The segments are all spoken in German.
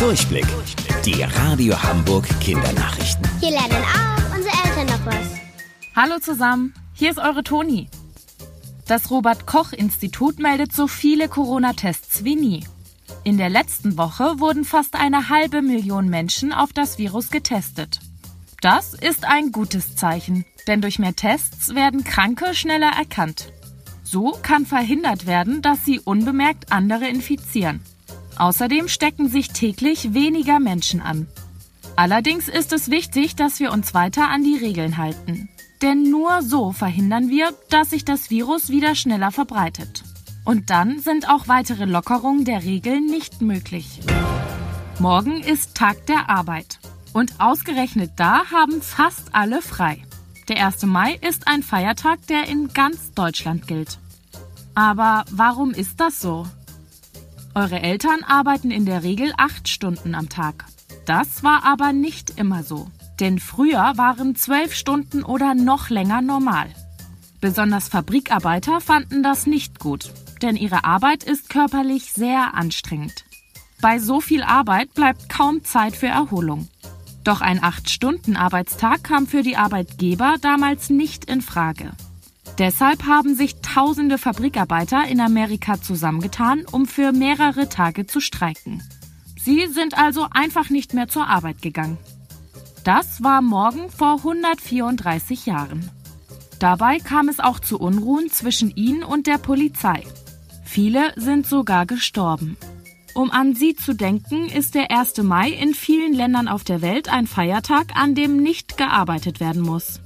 Durchblick. Die Radio Hamburg Kindernachrichten. Hier lernen auch unsere Eltern noch was. Hallo zusammen, hier ist eure Toni. Das Robert Koch Institut meldet so viele Corona-Tests wie nie. In der letzten Woche wurden fast eine halbe Million Menschen auf das Virus getestet. Das ist ein gutes Zeichen, denn durch mehr Tests werden Kranke schneller erkannt. So kann verhindert werden, dass sie unbemerkt andere infizieren. Außerdem stecken sich täglich weniger Menschen an. Allerdings ist es wichtig, dass wir uns weiter an die Regeln halten. Denn nur so verhindern wir, dass sich das Virus wieder schneller verbreitet. Und dann sind auch weitere Lockerungen der Regeln nicht möglich. Morgen ist Tag der Arbeit. Und ausgerechnet da haben fast alle frei. Der 1. Mai ist ein Feiertag, der in ganz Deutschland gilt. Aber warum ist das so? Eure Eltern arbeiten in der Regel acht Stunden am Tag. Das war aber nicht immer so. Denn früher waren zwölf Stunden oder noch länger normal. Besonders Fabrikarbeiter fanden das nicht gut, denn ihre Arbeit ist körperlich sehr anstrengend. Bei so viel Arbeit bleibt kaum Zeit für Erholung. Doch ein 8-Stunden-Arbeitstag kam für die Arbeitgeber damals nicht in Frage. Deshalb haben sich tausende Fabrikarbeiter in Amerika zusammengetan, um für mehrere Tage zu streiken. Sie sind also einfach nicht mehr zur Arbeit gegangen. Das war morgen vor 134 Jahren. Dabei kam es auch zu Unruhen zwischen ihnen und der Polizei. Viele sind sogar gestorben. Um an sie zu denken, ist der 1. Mai in vielen Ländern auf der Welt ein Feiertag, an dem nicht gearbeitet werden muss.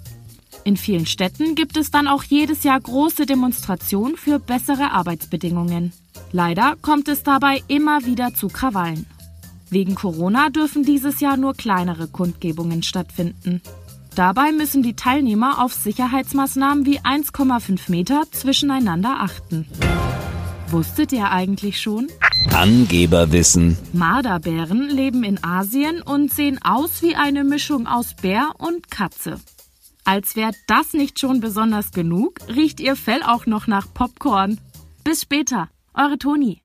In vielen Städten gibt es dann auch jedes Jahr große Demonstrationen für bessere Arbeitsbedingungen. Leider kommt es dabei immer wieder zu Krawallen. Wegen Corona dürfen dieses Jahr nur kleinere Kundgebungen stattfinden. Dabei müssen die Teilnehmer auf Sicherheitsmaßnahmen wie 1,5 Meter zwischeneinander achten. Wusstet ihr eigentlich schon? Angeberwissen. Marderbären leben in Asien und sehen aus wie eine Mischung aus Bär und Katze. Als wäre das nicht schon besonders genug, riecht ihr Fell auch noch nach Popcorn. Bis später, eure Toni.